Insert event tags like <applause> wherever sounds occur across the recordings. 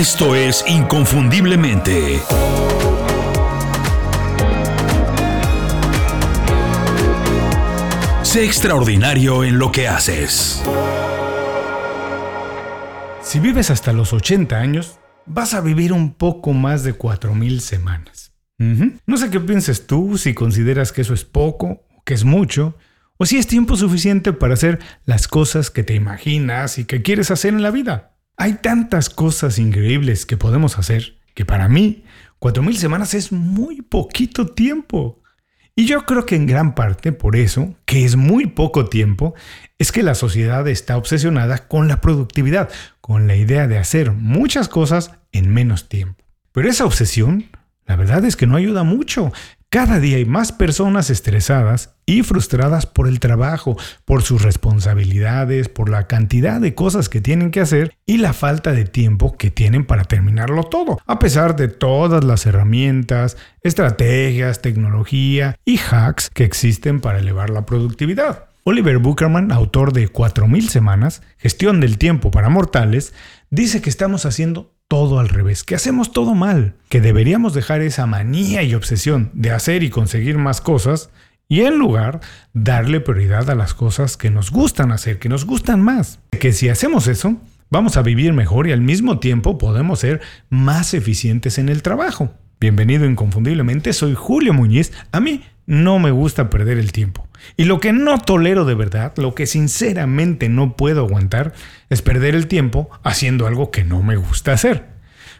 Esto es Inconfundiblemente. Sé extraordinario en lo que haces. Si vives hasta los 80 años, vas a vivir un poco más de 4.000 semanas. No sé qué pienses tú, si consideras que eso es poco, que es mucho, o si es tiempo suficiente para hacer las cosas que te imaginas y que quieres hacer en la vida. Hay tantas cosas increíbles que podemos hacer que para mí 4.000 semanas es muy poquito tiempo. Y yo creo que en gran parte por eso, que es muy poco tiempo, es que la sociedad está obsesionada con la productividad, con la idea de hacer muchas cosas en menos tiempo. Pero esa obsesión, la verdad es que no ayuda mucho. Cada día hay más personas estresadas y frustradas por el trabajo, por sus responsabilidades, por la cantidad de cosas que tienen que hacer y la falta de tiempo que tienen para terminarlo todo, a pesar de todas las herramientas, estrategias, tecnología y hacks que existen para elevar la productividad. Oliver Buckerman, autor de 4.000 semanas, Gestión del tiempo para mortales, dice que estamos haciendo todo al revés, que hacemos todo mal, que deberíamos dejar esa manía y obsesión de hacer y conseguir más cosas y en lugar darle prioridad a las cosas que nos gustan hacer, que nos gustan más. Que si hacemos eso, vamos a vivir mejor y al mismo tiempo podemos ser más eficientes en el trabajo. Bienvenido inconfundiblemente, soy Julio Muñiz. A mí no me gusta perder el tiempo. Y lo que no tolero de verdad, lo que sinceramente no puedo aguantar, es perder el tiempo haciendo algo que no me gusta hacer.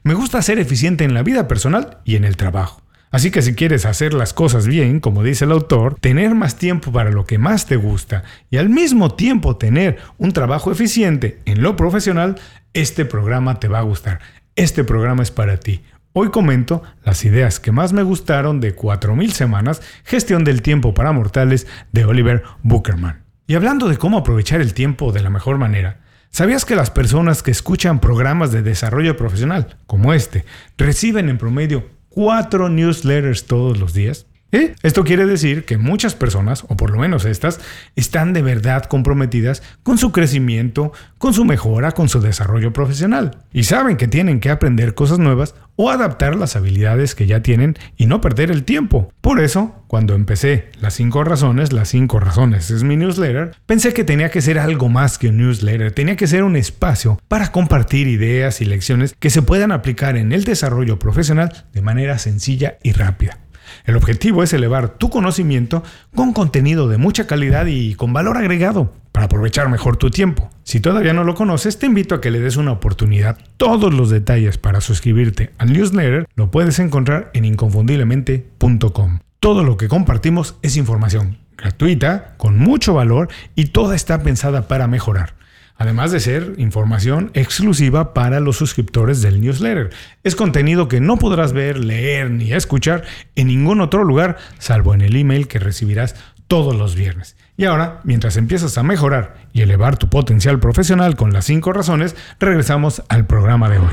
Me gusta ser eficiente en la vida personal y en el trabajo. Así que si quieres hacer las cosas bien, como dice el autor, tener más tiempo para lo que más te gusta y al mismo tiempo tener un trabajo eficiente en lo profesional, este programa te va a gustar. Este programa es para ti. Hoy comento las ideas que más me gustaron de 4.000 semanas, gestión del tiempo para mortales de Oliver Buckerman. Y hablando de cómo aprovechar el tiempo de la mejor manera, ¿sabías que las personas que escuchan programas de desarrollo profesional como este reciben en promedio 4 newsletters todos los días? ¿Eh? Esto quiere decir que muchas personas, o por lo menos estas, están de verdad comprometidas con su crecimiento, con su mejora, con su desarrollo profesional. Y saben que tienen que aprender cosas nuevas o adaptar las habilidades que ya tienen y no perder el tiempo. Por eso, cuando empecé las 5 razones, las 5 razones es mi newsletter, pensé que tenía que ser algo más que un newsletter, tenía que ser un espacio para compartir ideas y lecciones que se puedan aplicar en el desarrollo profesional de manera sencilla y rápida. El objetivo es elevar tu conocimiento con contenido de mucha calidad y con valor agregado para aprovechar mejor tu tiempo. Si todavía no lo conoces, te invito a que le des una oportunidad. Todos los detalles para suscribirte al newsletter lo puedes encontrar en inconfundiblemente.com. Todo lo que compartimos es información gratuita, con mucho valor y toda está pensada para mejorar además de ser información exclusiva para los suscriptores del newsletter. Es contenido que no podrás ver, leer ni escuchar en ningún otro lugar, salvo en el email que recibirás todos los viernes. Y ahora, mientras empiezas a mejorar y elevar tu potencial profesional con las 5 razones, regresamos al programa de hoy.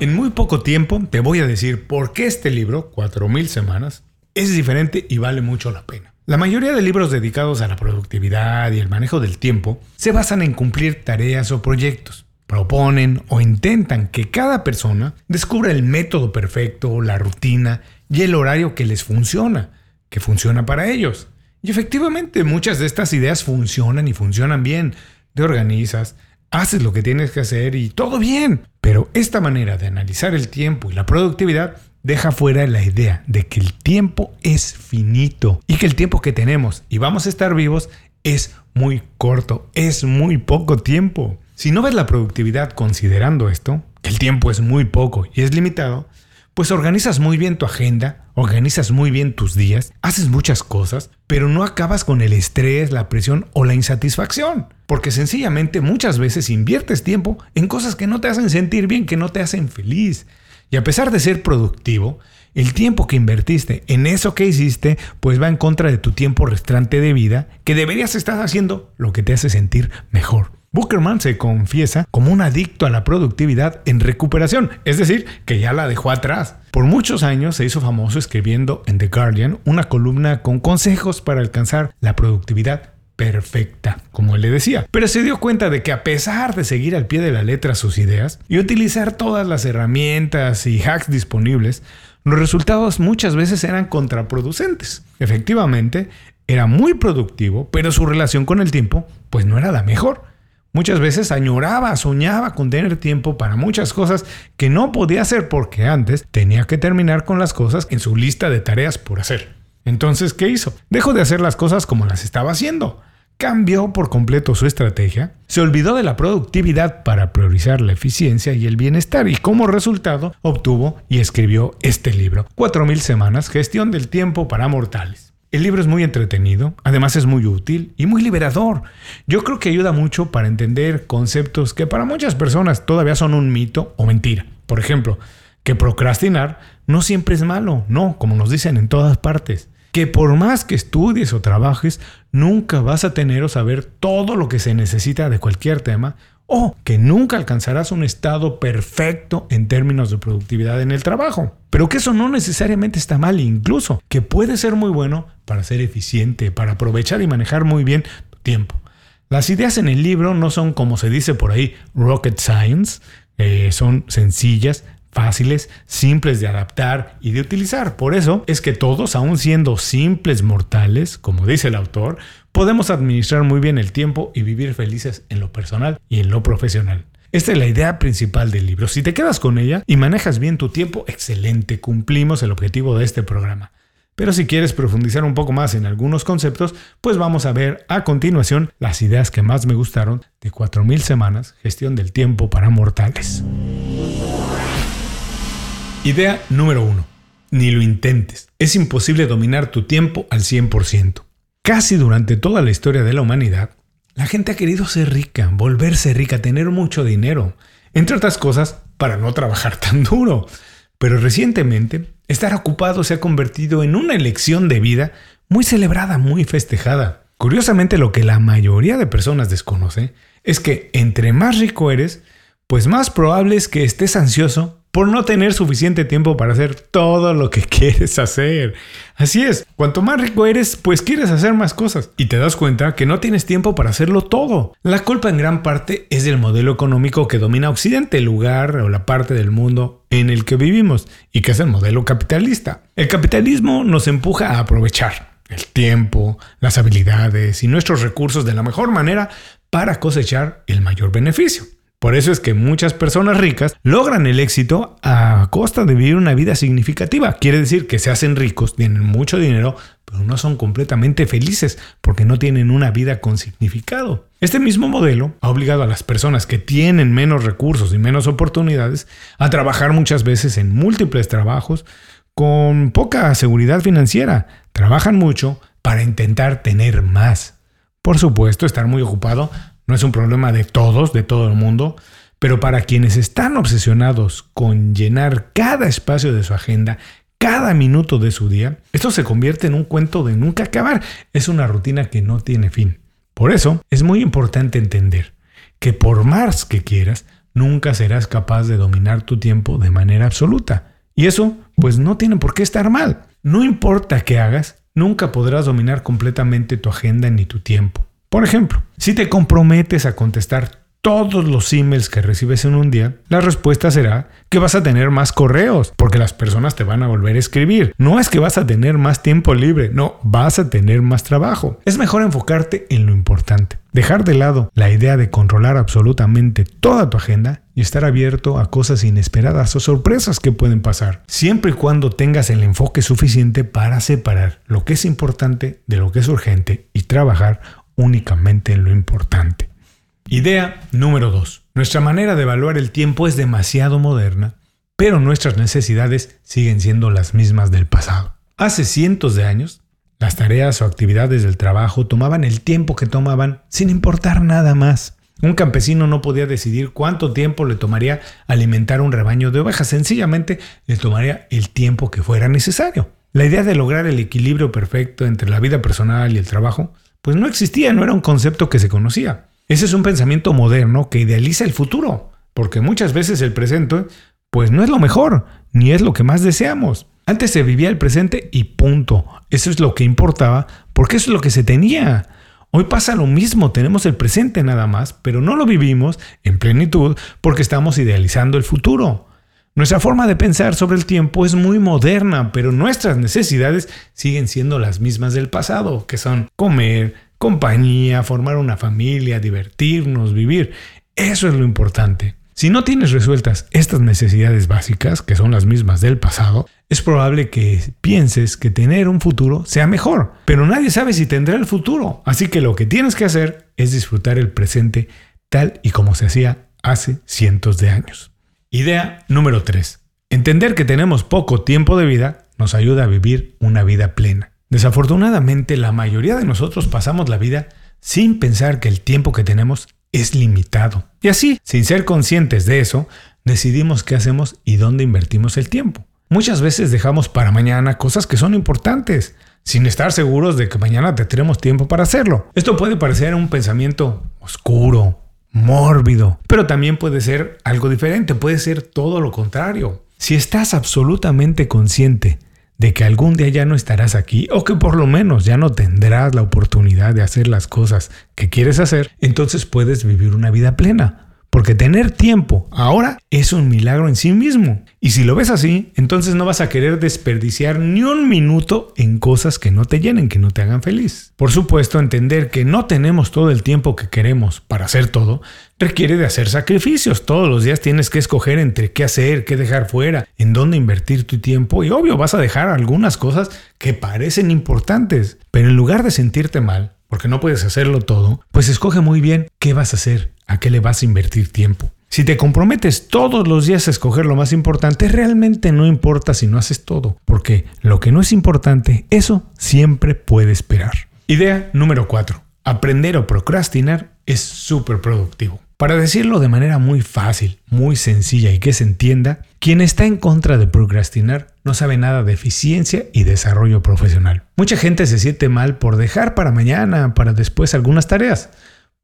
En muy poco tiempo te voy a decir por qué este libro, 4000 semanas, es diferente y vale mucho la pena. La mayoría de libros dedicados a la productividad y el manejo del tiempo se basan en cumplir tareas o proyectos. Proponen o intentan que cada persona descubra el método perfecto, la rutina y el horario que les funciona, que funciona para ellos. Y efectivamente muchas de estas ideas funcionan y funcionan bien. Te organizas, haces lo que tienes que hacer y todo bien. Pero esta manera de analizar el tiempo y la productividad deja fuera la idea de que el tiempo es finito y que el tiempo que tenemos y vamos a estar vivos es muy corto, es muy poco tiempo. Si no ves la productividad considerando esto, que el tiempo es muy poco y es limitado, pues organizas muy bien tu agenda, organizas muy bien tus días, haces muchas cosas, pero no acabas con el estrés, la presión o la insatisfacción. Porque sencillamente muchas veces inviertes tiempo en cosas que no te hacen sentir bien, que no te hacen feliz. Y a pesar de ser productivo, el tiempo que invertiste en eso que hiciste, pues va en contra de tu tiempo restante de vida, que deberías estar haciendo lo que te hace sentir mejor. Bookerman se confiesa como un adicto a la productividad en recuperación, es decir, que ya la dejó atrás. Por muchos años se hizo famoso escribiendo en The Guardian una columna con consejos para alcanzar la productividad perfecta, como él le decía. Pero se dio cuenta de que a pesar de seguir al pie de la letra sus ideas y utilizar todas las herramientas y hacks disponibles, los resultados muchas veces eran contraproducentes. Efectivamente, era muy productivo, pero su relación con el tiempo pues no era la mejor. Muchas veces añoraba, soñaba con tener tiempo para muchas cosas que no podía hacer porque antes tenía que terminar con las cosas en su lista de tareas por hacer. Entonces, ¿qué hizo? Dejó de hacer las cosas como las estaba haciendo. Cambió por completo su estrategia, se olvidó de la productividad para priorizar la eficiencia y el bienestar y como resultado obtuvo y escribió este libro, 4.000 semanas, gestión del tiempo para mortales. El libro es muy entretenido, además es muy útil y muy liberador. Yo creo que ayuda mucho para entender conceptos que para muchas personas todavía son un mito o mentira. Por ejemplo, que procrastinar no siempre es malo, no, como nos dicen en todas partes. Que por más que estudies o trabajes, nunca vas a tener o saber todo lo que se necesita de cualquier tema o que nunca alcanzarás un estado perfecto en términos de productividad en el trabajo. Pero que eso no necesariamente está mal, incluso que puede ser muy bueno para ser eficiente, para aprovechar y manejar muy bien tu tiempo. Las ideas en el libro no son como se dice por ahí rocket science, eh, son sencillas, fáciles, simples de adaptar y de utilizar. Por eso es que todos, aun siendo simples mortales, como dice el autor, podemos administrar muy bien el tiempo y vivir felices en lo personal y en lo profesional. Esta es la idea principal del libro. Si te quedas con ella y manejas bien tu tiempo, excelente, cumplimos el objetivo de este programa. Pero si quieres profundizar un poco más en algunos conceptos, pues vamos a ver a continuación las ideas que más me gustaron de 4.000 semanas, gestión del tiempo para mortales. Idea número 1. Ni lo intentes. Es imposible dominar tu tiempo al 100%. Casi durante toda la historia de la humanidad, la gente ha querido ser rica, volverse rica, tener mucho dinero, entre otras cosas, para no trabajar tan duro. Pero recientemente, estar ocupado se ha convertido en una elección de vida muy celebrada, muy festejada. Curiosamente, lo que la mayoría de personas desconoce es que entre más rico eres, pues más probable es que estés ansioso por no tener suficiente tiempo para hacer todo lo que <laughs> quieres hacer. Así es, cuanto más rico eres, pues quieres hacer más cosas y te das cuenta que no tienes tiempo para hacerlo todo. La culpa en gran parte es del modelo económico que domina Occidente, el lugar o la parte del mundo en el que vivimos y que es el modelo capitalista. El capitalismo nos empuja a aprovechar el tiempo, las habilidades y nuestros recursos de la mejor manera para cosechar el mayor beneficio. Por eso es que muchas personas ricas logran el éxito a costa de vivir una vida significativa. Quiere decir que se hacen ricos, tienen mucho dinero, pero no son completamente felices porque no tienen una vida con significado. Este mismo modelo ha obligado a las personas que tienen menos recursos y menos oportunidades a trabajar muchas veces en múltiples trabajos con poca seguridad financiera. Trabajan mucho para intentar tener más. Por supuesto, estar muy ocupado no es un problema de todos, de todo el mundo, pero para quienes están obsesionados con llenar cada espacio de su agenda, cada minuto de su día, esto se convierte en un cuento de nunca acabar. Es una rutina que no tiene fin. Por eso es muy importante entender que por más que quieras, nunca serás capaz de dominar tu tiempo de manera absoluta. Y eso, pues no tiene por qué estar mal. No importa qué hagas, nunca podrás dominar completamente tu agenda ni tu tiempo. Por ejemplo, si te comprometes a contestar todos los emails que recibes en un día, la respuesta será que vas a tener más correos, porque las personas te van a volver a escribir. No es que vas a tener más tiempo libre, no, vas a tener más trabajo. Es mejor enfocarte en lo importante, dejar de lado la idea de controlar absolutamente toda tu agenda y estar abierto a cosas inesperadas o sorpresas que pueden pasar, siempre y cuando tengas el enfoque suficiente para separar lo que es importante de lo que es urgente y trabajar únicamente en lo importante. Idea número 2. Nuestra manera de evaluar el tiempo es demasiado moderna, pero nuestras necesidades siguen siendo las mismas del pasado. Hace cientos de años, las tareas o actividades del trabajo tomaban el tiempo que tomaban sin importar nada más. Un campesino no podía decidir cuánto tiempo le tomaría alimentar un rebaño de ovejas, sencillamente le tomaría el tiempo que fuera necesario. La idea de lograr el equilibrio perfecto entre la vida personal y el trabajo pues no existía, no era un concepto que se conocía. Ese es un pensamiento moderno que idealiza el futuro, porque muchas veces el presente, pues no es lo mejor, ni es lo que más deseamos. Antes se vivía el presente y punto. Eso es lo que importaba, porque eso es lo que se tenía. Hoy pasa lo mismo, tenemos el presente nada más, pero no lo vivimos en plenitud porque estamos idealizando el futuro. Nuestra forma de pensar sobre el tiempo es muy moderna, pero nuestras necesidades siguen siendo las mismas del pasado, que son comer, compañía, formar una familia, divertirnos, vivir. Eso es lo importante. Si no tienes resueltas estas necesidades básicas, que son las mismas del pasado, es probable que pienses que tener un futuro sea mejor, pero nadie sabe si tendrá el futuro. Así que lo que tienes que hacer es disfrutar el presente tal y como se hacía hace cientos de años. Idea número 3. Entender que tenemos poco tiempo de vida nos ayuda a vivir una vida plena. Desafortunadamente, la mayoría de nosotros pasamos la vida sin pensar que el tiempo que tenemos es limitado. Y así, sin ser conscientes de eso, decidimos qué hacemos y dónde invertimos el tiempo. Muchas veces dejamos para mañana cosas que son importantes, sin estar seguros de que mañana tendremos tiempo para hacerlo. Esto puede parecer un pensamiento oscuro, mórbido, pero también puede ser algo diferente, puede ser todo lo contrario. Si estás absolutamente consciente de que algún día ya no estarás aquí o que por lo menos ya no tendrás la oportunidad de hacer las cosas que quieres hacer, entonces puedes vivir una vida plena. Porque tener tiempo ahora es un milagro en sí mismo. Y si lo ves así, entonces no vas a querer desperdiciar ni un minuto en cosas que no te llenen, que no te hagan feliz. Por supuesto, entender que no tenemos todo el tiempo que queremos para hacer todo requiere de hacer sacrificios. Todos los días tienes que escoger entre qué hacer, qué dejar fuera, en dónde invertir tu tiempo y obvio vas a dejar algunas cosas que parecen importantes. Pero en lugar de sentirte mal, porque no puedes hacerlo todo, pues escoge muy bien qué vas a hacer, a qué le vas a invertir tiempo. Si te comprometes todos los días a escoger lo más importante, realmente no importa si no haces todo, porque lo que no es importante, eso siempre puede esperar. Idea número 4. Aprender o procrastinar es súper productivo. Para decirlo de manera muy fácil, muy sencilla y que se entienda, quien está en contra de procrastinar no sabe nada de eficiencia y desarrollo profesional. Mucha gente se siente mal por dejar para mañana, para después algunas tareas.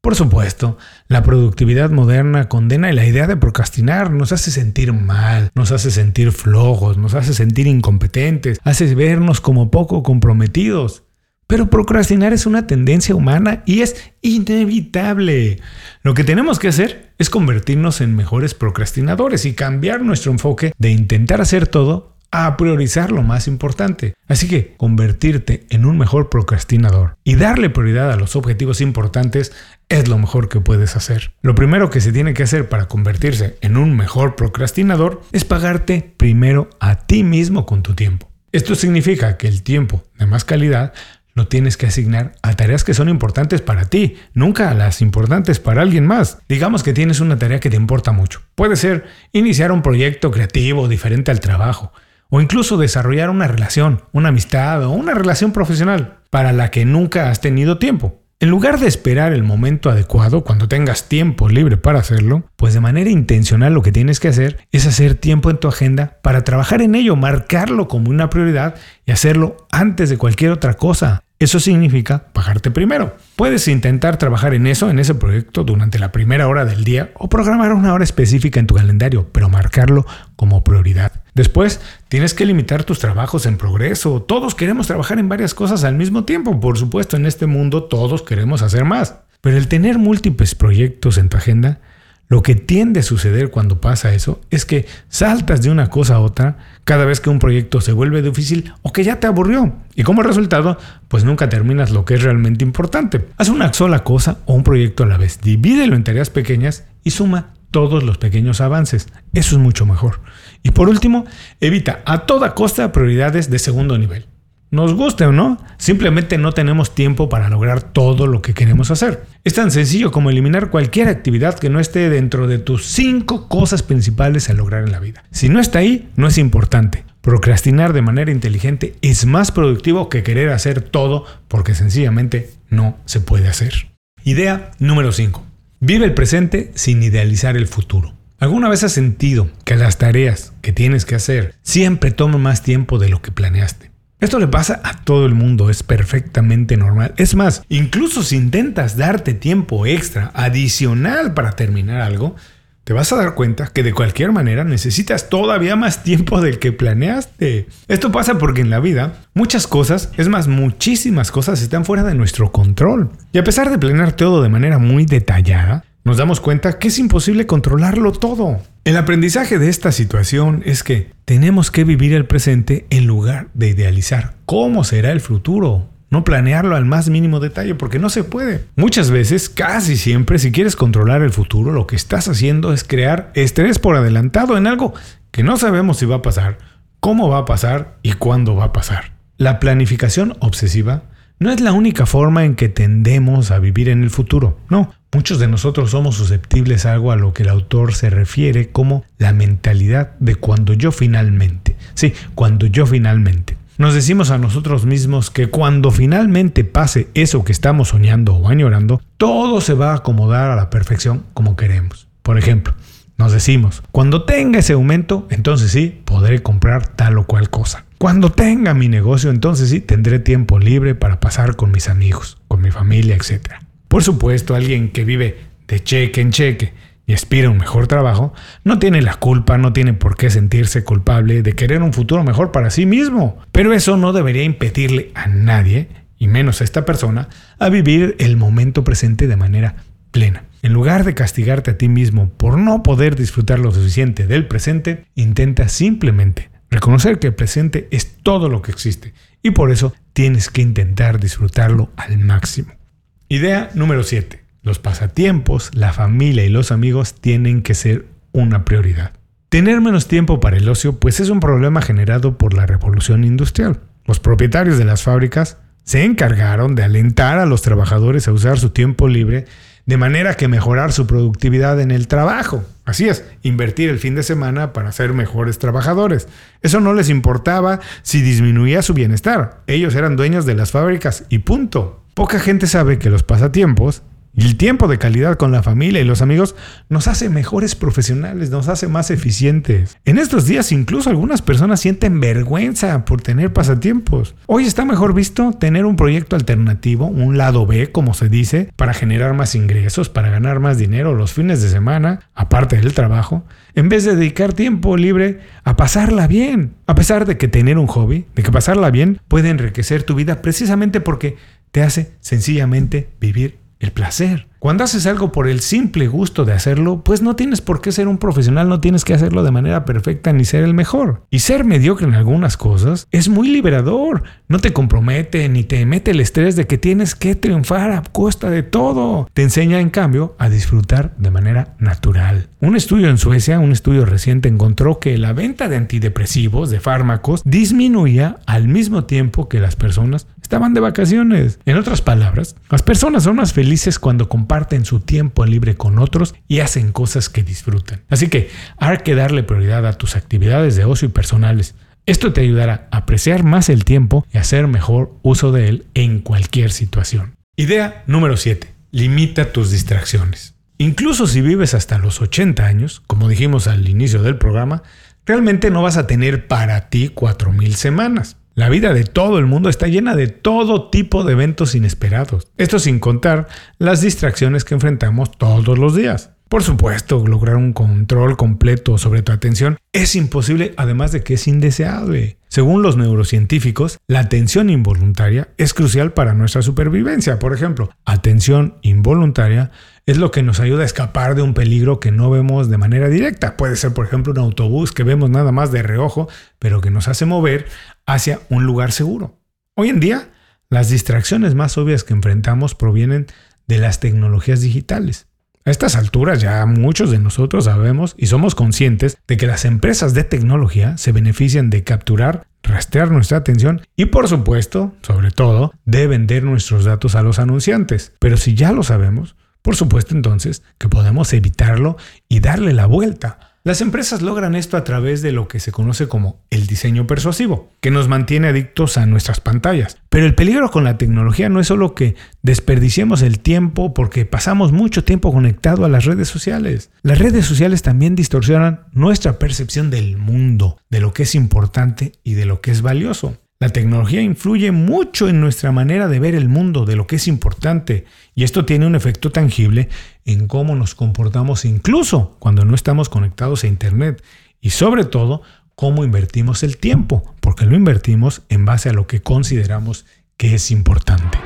Por supuesto, la productividad moderna condena la idea de procrastinar, nos hace sentir mal, nos hace sentir flojos, nos hace sentir incompetentes, hace vernos como poco comprometidos. Pero procrastinar es una tendencia humana y es inevitable. Lo que tenemos que hacer es convertirnos en mejores procrastinadores y cambiar nuestro enfoque de intentar hacer todo a priorizar lo más importante. Así que convertirte en un mejor procrastinador y darle prioridad a los objetivos importantes es lo mejor que puedes hacer. Lo primero que se tiene que hacer para convertirse en un mejor procrastinador es pagarte primero a ti mismo con tu tiempo. Esto significa que el tiempo de más calidad lo tienes que asignar a tareas que son importantes para ti, nunca a las importantes para alguien más. Digamos que tienes una tarea que te importa mucho. Puede ser iniciar un proyecto creativo diferente al trabajo, o incluso desarrollar una relación, una amistad o una relación profesional para la que nunca has tenido tiempo. En lugar de esperar el momento adecuado, cuando tengas tiempo libre para hacerlo, pues de manera intencional lo que tienes que hacer es hacer tiempo en tu agenda para trabajar en ello, marcarlo como una prioridad y hacerlo antes de cualquier otra cosa. Eso significa pagarte primero. Puedes intentar trabajar en eso, en ese proyecto, durante la primera hora del día o programar una hora específica en tu calendario, pero marcarlo como prioridad. Después, tienes que limitar tus trabajos en progreso. Todos queremos trabajar en varias cosas al mismo tiempo. Por supuesto, en este mundo todos queremos hacer más. Pero el tener múltiples proyectos en tu agenda lo que tiende a suceder cuando pasa eso es que saltas de una cosa a otra cada vez que un proyecto se vuelve difícil o que ya te aburrió. Y como resultado, pues nunca terminas lo que es realmente importante. Haz una sola cosa o un proyecto a la vez. Divídelo en tareas pequeñas y suma todos los pequeños avances. Eso es mucho mejor. Y por último, evita a toda costa prioridades de segundo nivel. Nos guste o no, simplemente no tenemos tiempo para lograr todo lo que queremos hacer. Es tan sencillo como eliminar cualquier actividad que no esté dentro de tus cinco cosas principales a lograr en la vida. Si no está ahí, no es importante. Procrastinar de manera inteligente es más productivo que querer hacer todo porque sencillamente no se puede hacer. Idea número 5. Vive el presente sin idealizar el futuro. ¿Alguna vez has sentido que las tareas que tienes que hacer siempre toman más tiempo de lo que planeaste? Esto le pasa a todo el mundo, es perfectamente normal. Es más, incluso si intentas darte tiempo extra, adicional para terminar algo, te vas a dar cuenta que de cualquier manera necesitas todavía más tiempo del que planeaste. Esto pasa porque en la vida muchas cosas, es más, muchísimas cosas están fuera de nuestro control. Y a pesar de planear todo de manera muy detallada, nos damos cuenta que es imposible controlarlo todo. El aprendizaje de esta situación es que tenemos que vivir el presente en lugar de idealizar cómo será el futuro no planearlo al más mínimo detalle porque no se puede. Muchas veces, casi siempre, si quieres controlar el futuro, lo que estás haciendo es crear estrés por adelantado en algo que no sabemos si va a pasar, cómo va a pasar y cuándo va a pasar. La planificación obsesiva no es la única forma en que tendemos a vivir en el futuro. No, muchos de nosotros somos susceptibles a algo a lo que el autor se refiere como la mentalidad de cuando yo finalmente. Sí, cuando yo finalmente. Nos decimos a nosotros mismos que cuando finalmente pase eso que estamos soñando o añorando, todo se va a acomodar a la perfección como queremos. Por ejemplo, nos decimos, cuando tenga ese aumento, entonces sí, podré comprar tal o cual cosa. Cuando tenga mi negocio, entonces sí, tendré tiempo libre para pasar con mis amigos, con mi familia, etc. Por supuesto, alguien que vive de cheque en cheque y aspira a un mejor trabajo, no tiene la culpa, no tiene por qué sentirse culpable de querer un futuro mejor para sí mismo. Pero eso no debería impedirle a nadie, y menos a esta persona, a vivir el momento presente de manera plena. En lugar de castigarte a ti mismo por no poder disfrutar lo suficiente del presente, intenta simplemente reconocer que el presente es todo lo que existe y por eso tienes que intentar disfrutarlo al máximo. Idea número 7 los pasatiempos, la familia y los amigos tienen que ser una prioridad. Tener menos tiempo para el ocio pues es un problema generado por la revolución industrial. Los propietarios de las fábricas se encargaron de alentar a los trabajadores a usar su tiempo libre de manera que mejorar su productividad en el trabajo. Así es, invertir el fin de semana para ser mejores trabajadores. Eso no les importaba si disminuía su bienestar. Ellos eran dueños de las fábricas y punto. Poca gente sabe que los pasatiempos y el tiempo de calidad con la familia y los amigos nos hace mejores profesionales, nos hace más eficientes. En estos días incluso algunas personas sienten vergüenza por tener pasatiempos. Hoy está mejor visto tener un proyecto alternativo, un lado B, como se dice, para generar más ingresos, para ganar más dinero los fines de semana, aparte del trabajo, en vez de dedicar tiempo libre a pasarla bien. A pesar de que tener un hobby, de que pasarla bien, puede enriquecer tu vida precisamente porque te hace sencillamente vivir el placer. Cuando haces algo por el simple gusto de hacerlo, pues no tienes por qué ser un profesional, no tienes que hacerlo de manera perfecta ni ser el mejor. Y ser mediocre en algunas cosas es muy liberador. No te compromete ni te mete el estrés de que tienes que triunfar a costa de todo. Te enseña en cambio a disfrutar de manera natural. Un estudio en Suecia, un estudio reciente, encontró que la venta de antidepresivos, de fármacos, disminuía al mismo tiempo que las personas estaban de vacaciones. En otras palabras, las personas son más felices cuando comparten su tiempo libre con otros y hacen cosas que disfrutan. Así que hay que darle prioridad a tus actividades de ocio y personales. Esto te ayudará a apreciar más el tiempo y hacer mejor uso de él en cualquier situación. Idea número 7. Limita tus distracciones. Incluso si vives hasta los 80 años, como dijimos al inicio del programa, realmente no vas a tener para ti 4.000 semanas. La vida de todo el mundo está llena de todo tipo de eventos inesperados. Esto sin contar las distracciones que enfrentamos todos los días. Por supuesto, lograr un control completo sobre tu atención es imposible, además de que es indeseable. Según los neurocientíficos, la atención involuntaria es crucial para nuestra supervivencia. Por ejemplo, atención involuntaria es lo que nos ayuda a escapar de un peligro que no vemos de manera directa. Puede ser, por ejemplo, un autobús que vemos nada más de reojo, pero que nos hace mover hacia un lugar seguro. Hoy en día, las distracciones más obvias que enfrentamos provienen de las tecnologías digitales. A estas alturas ya muchos de nosotros sabemos y somos conscientes de que las empresas de tecnología se benefician de capturar, rastrear nuestra atención y por supuesto, sobre todo, de vender nuestros datos a los anunciantes. Pero si ya lo sabemos, por supuesto entonces que podemos evitarlo y darle la vuelta. Las empresas logran esto a través de lo que se conoce como el diseño persuasivo, que nos mantiene adictos a nuestras pantallas. Pero el peligro con la tecnología no es solo que desperdiciemos el tiempo porque pasamos mucho tiempo conectado a las redes sociales. Las redes sociales también distorsionan nuestra percepción del mundo, de lo que es importante y de lo que es valioso. La tecnología influye mucho en nuestra manera de ver el mundo, de lo que es importante, y esto tiene un efecto tangible en cómo nos comportamos incluso cuando no estamos conectados a Internet y sobre todo cómo invertimos el tiempo, porque lo invertimos en base a lo que consideramos que es importante.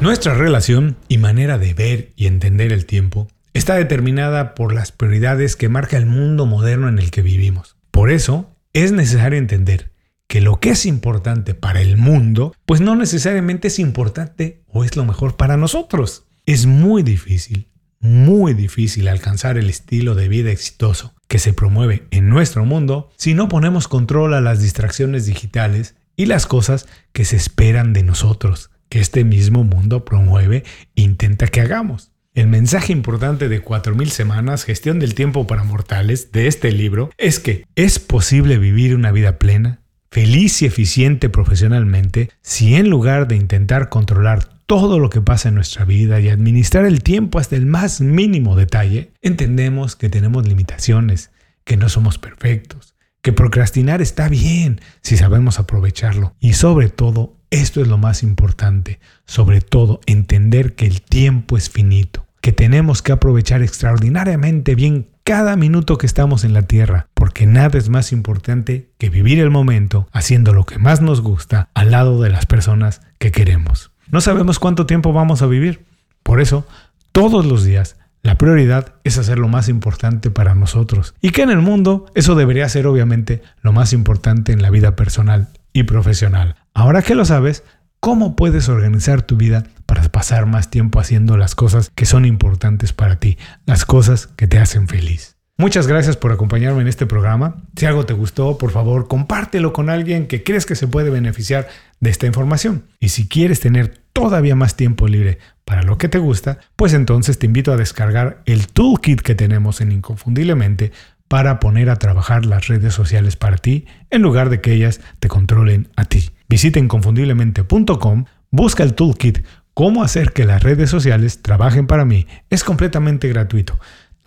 Nuestra relación y manera de ver y entender el tiempo está determinada por las prioridades que marca el mundo moderno en el que vivimos. Por eso, es necesario entender que lo que es importante para el mundo, pues no necesariamente es importante o es lo mejor para nosotros. Es muy difícil, muy difícil alcanzar el estilo de vida exitoso que se promueve en nuestro mundo si no ponemos control a las distracciones digitales y las cosas que se esperan de nosotros que este mismo mundo promueve e intenta que hagamos. El mensaje importante de 4.000 semanas, gestión del tiempo para mortales, de este libro, es que es posible vivir una vida plena, feliz y eficiente profesionalmente si en lugar de intentar controlar todo lo que pasa en nuestra vida y administrar el tiempo hasta el más mínimo detalle, entendemos que tenemos limitaciones, que no somos perfectos, que procrastinar está bien si sabemos aprovecharlo y sobre todo esto es lo más importante, sobre todo entender que el tiempo es finito, que tenemos que aprovechar extraordinariamente bien cada minuto que estamos en la Tierra, porque nada es más importante que vivir el momento haciendo lo que más nos gusta al lado de las personas que queremos. No sabemos cuánto tiempo vamos a vivir, por eso todos los días la prioridad es hacer lo más importante para nosotros y que en el mundo eso debería ser obviamente lo más importante en la vida personal y profesional. Ahora que lo sabes, ¿cómo puedes organizar tu vida para pasar más tiempo haciendo las cosas que son importantes para ti, las cosas que te hacen feliz? Muchas gracias por acompañarme en este programa. Si algo te gustó, por favor, compártelo con alguien que crees que se puede beneficiar de esta información. Y si quieres tener todavía más tiempo libre para lo que te gusta, pues entonces te invito a descargar el toolkit que tenemos en Inconfundiblemente para poner a trabajar las redes sociales para ti en lugar de que ellas te controlen a ti. Visita inconfundiblemente.com, busca el toolkit Cómo hacer que las redes sociales trabajen para mí. Es completamente gratuito.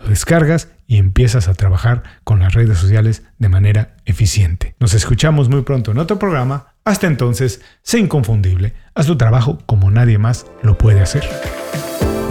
Lo descargas y empiezas a trabajar con las redes sociales de manera eficiente. Nos escuchamos muy pronto en otro programa. Hasta entonces, sé inconfundible. Haz tu trabajo como nadie más lo puede hacer.